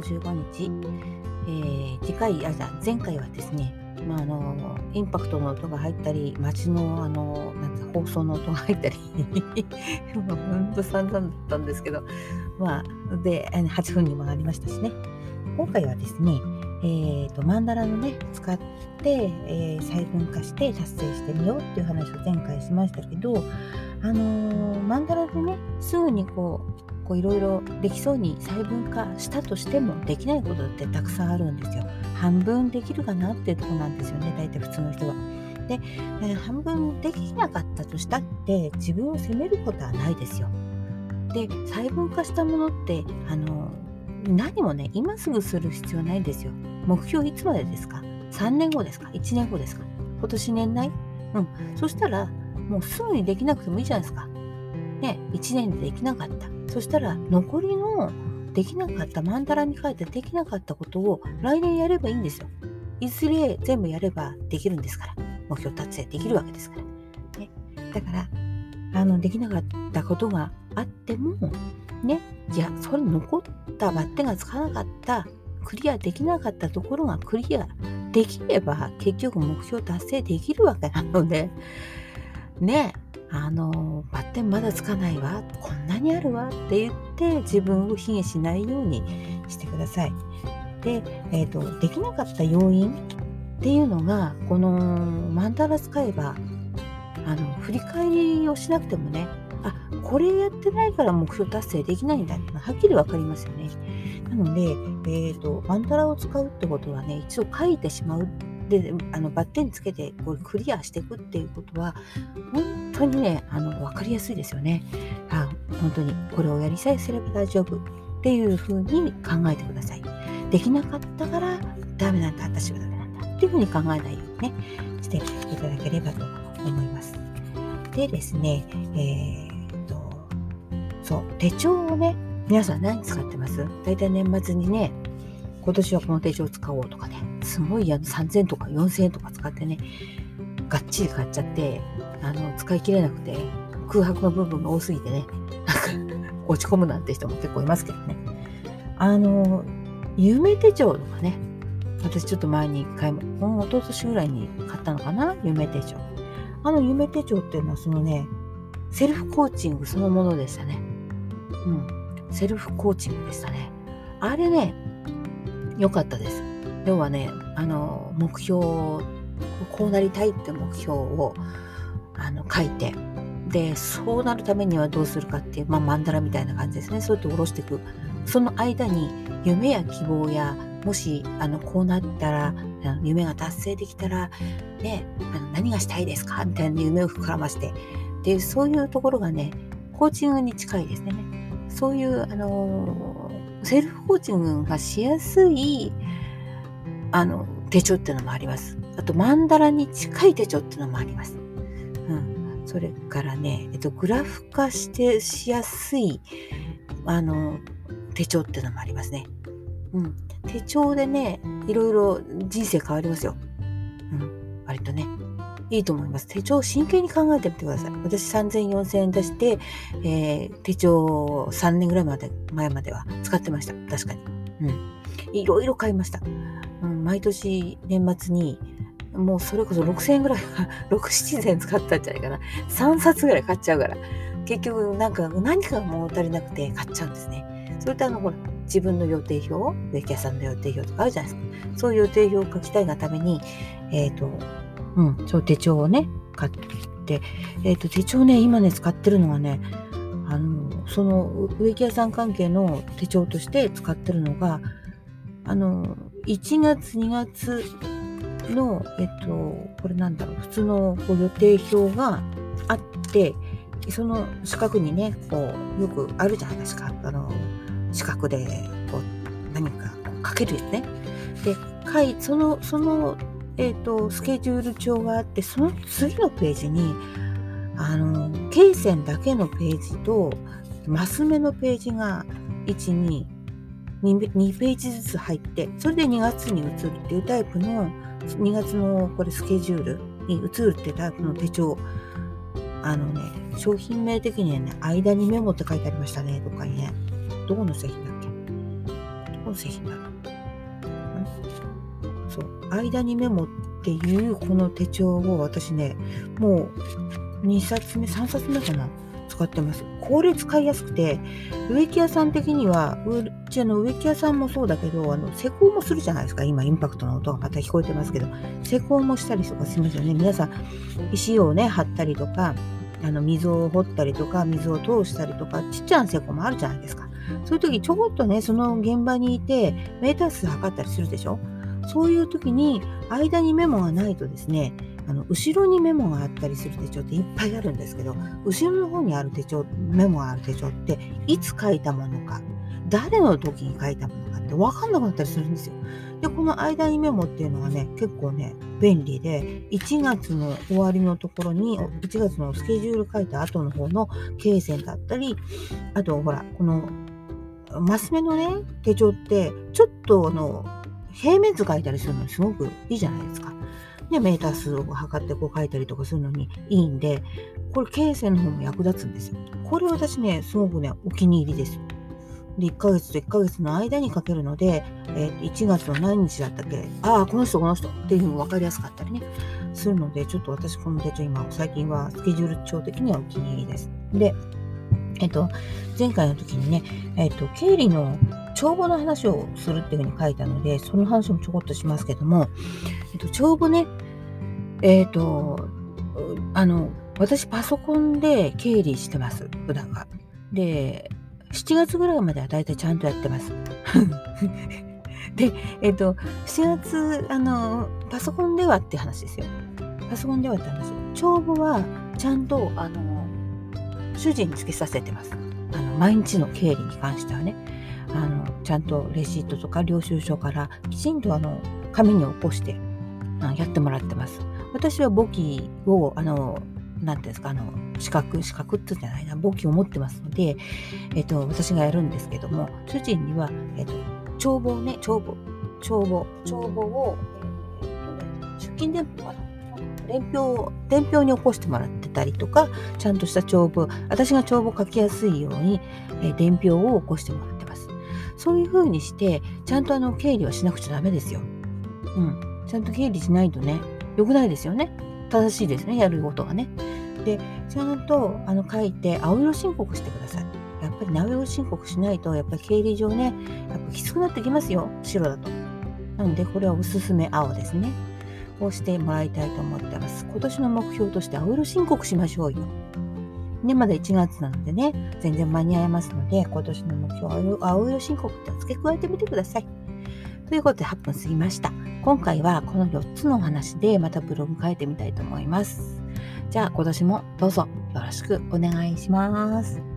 365日、えー、次回あじゃ前回はですね、まあ、あのインパクトの音が入ったり街のあのなん放送の音が入ったり 本当散々だったんですけどまあで8分にもなりましたしね。今回はですねえーと、マンダラのね使って、えー、細分化して達成してみようっていう話を前回しましたけど、あのー、マンダラでねすぐにこういろいろできそうに細分化したとしてもできないことってたくさんあるんですよ。半分できるかなっていうとこなんですよね大体普通の人は。で、えー、半分できなかったとしたって自分を責めることはないですよ。で細分化したものってあの何もね、今すぐする必要ないんですよ。目標いつまでですか ?3 年後ですか ?1 年後ですか？今年年内？うん。そしたら、もうすぐにできなくてもいいじゃないですか。ね、1年でできなかった。そしたら、残りのできなかった、マンダラに書いてできなかったことを来年やればいいんですよ。いずれ全部やればできるんですから。目標達成できるわけですから。ね、だから、あの、できなかったことがあっても、ね、いや、それ残ったバッテがつかなかった、クリアできなかったところがクリアできれば結局目標達成できるわけなので、ね、あの、バッテンまだつかないわ、こんなにあるわって言って自分を卑下しないようにしてください。で、え、ー、と、できなかった要因っていうのが、このマンダラ使えば、あの、振り返りをしなくてもね、あこれやってないから目標達成できないんだってはっきり分かりますよね。なので、えーと、マンタラを使うってことはね一度書いてしまうであのバッテンつけてこれクリアしていくっていうことは本当にねあの分かりやすいですよね。あ本当にこれをやりさえすれば大丈夫っていうふうに考えてください。できなかったからダメなんだ私はダメなんだっていうふうに考えないようにねしていただければと思います。でですね、えーそう、手帳をね、皆さん何使ってます？大体年末にね、今年はこの手帳を使おうとかね、すごいあの3000とか4000円とか使ってね、がっちり買っちゃって、あの、使い切れなくて、空白の部分が多すぎてね、落ち込むなんて人も結構いますけどね。あの、夢手帳とかね、私ちょっと前に一回も、一昨年ぐらいに買ったのかな？夢手帳。あの夢手帳っていうのはそのね、セルフコーチングそのものでしたね。うん、セルフコーチングでしたね。あれね、良かったです。要はね、あの、目標、こうなりたいって目標をあの書いて、で、そうなるためにはどうするかっていう、まあ、マンダラみたいな感じですね。そうやって下ろしていく。その間に夢や希望や、もし、あの、こうなったら、夢が達成できたら、ね、あの何がしたいですか？みたいな夢を膨らまして、で、そういうところがね、コーチングに近いですね。そういう、あのセルフコーチングがしやすい、あの、手帳っていうのもあります。あと、マンダラに近い手帳っていうのもあります。うん。それからね、えっと、グラフ化してしやすい、あの、手帳っていうのもありますね。うん。手帳でね、いろいろ人生変わりますよ。うん。割とね。いいと思います。手帳を真剣に考えてみてください。私3000、4000円出して、えー、手帳を3年ぐらいまで前までは使ってました。確かに。うん。いろいろ買いました。うん、毎年年末にもうそれこそ6000円ぐらい、67000円使ったんじゃないかな。3冊ぐらい買っちゃうから。結局なんか何かが物足りなくて買っちゃうんですね。それとあのほら、自分の予定表、植木屋さんの予定表とかあるじゃないですか。そういう予定表を書きたいがために、えっ、ー、と、うん、そう手帳をね買って、えーと、手帳ね今ね使ってるのがねあのその植木屋さん関係の手帳として使ってるのがあの1月2月のえっとこれなんだろう普通のこう予定表があってその四角にねこうよくあるじゃないですかあの四角でこう何か書けるよね。でそのそのえっ、ー、と、スケジュール帳があって、その次のページに、あの、経線だけのページと、マス目のページが、1、2、2, 2ページずつ入って、それで2月に移るっていうタイプの、2月のこれスケジュールに移るっていうタイプの手帳。あのね、商品名的にはね、間にメモって書いてありましたね、とかにね。どこの製品だっけ？どこの製品だろう？そう、間にメモっていうこの手帳を私ね、もう2冊目、3冊目かな。使ってます。これ使いやすくて、植木屋さん的には、うちの植木屋さんもそうだけど、あの施工もするじゃないですか。今、インパクトの音がまた聞こえてますけど、施工もしたりとかしますよね。皆さん、石をね、張ったりとか、あの溝を掘ったりとか、水を通したりとか、ちっちゃな施工もあるじゃないですか。そういう時、ちょこっとね、その現場にいて、メーター数測ったりするでしょ？そういう時に、間にメモがないとですね、あの後ろにメモがあったりする手帳っていっぱいあるんですけど後ろの方にある手帳メモがある手帳っていつ書いたものか誰の時に書いたものかって分かんなくなったりするんですよ。でこの間にメモっていうのはね結構ね便利で1月の終わりのところに1月のスケジュール書いた後の方の経線だったりあとほらこのマス目のね手帳ってちょっとあの平面図書いたりするのすごくいいじゃないですか。で、メーター数を測ってこう書いたりとかするのにいいんで、これ、経線の方も役立つんですよ。これ私ね、すごくね、お気に入りです。で、1ヶ月と1ヶ月の間にかけるので、えー、1月の何日だったっけああ、この人、この人っていうのも分かりやすかったりね、するので、ちょっと私、この手帳今、最近はスケジュール帳的にはお気に入りです。で、えっと、前回の時にね、えっと、経理の帳簿の話をするっていうふうに書いたので、その話もちょこっとしますけども、えっと、帳簿ね、えっと、あの、私パソコンで経理してます、普段は。で、7月ぐらいまでは大体ちゃんとやってます。で、えっと、7月、あの、パソコンではって話ですよ。パソコンではって話。帳簿はちゃんと、あの、主人につけさせてます。あの、毎日の経理に関してはね。あのちゃんとレシートとか領収書からきちんとあの紙に起こしてあやってもらってます。私は簿記をあのなんていうんですかあの資格資格ってじゃないな簿記を持ってますので、えっと、私がやるんですけども主人には、えっと、帳簿ね帳簿帳簿帳簿を、えっとね、出勤電報かな伝票伝票に起こしてもらってたりとかちゃんとした帳簿私が帳簿書きやすいように、え伝票を起こしてもらってますそういう風にして、ちゃんとあの経理はしなくちゃダメですよ。うん。ちゃんと経理しないとね、良くないですよね。正しいですね、やることがね。で、ちゃんとあの書いて、青色申告してください。やっぱり青色申告しないと、やっぱり経理上ね、やっぱきつくなってきますよ、白だと。なので、これはおすすめ青ですね。こうしてもらいたいと思ってます。今年の目標として青色申告しましょうよ。ね、まだ1月なのでね、全然間に合いますので、今年の目標、青色申告って付け加えてみてください。ということで8分過ぎました。今回はこの4つのお話でまたブログ書いてみたいと思います。じゃあ今年もどうぞよろしくお願いします。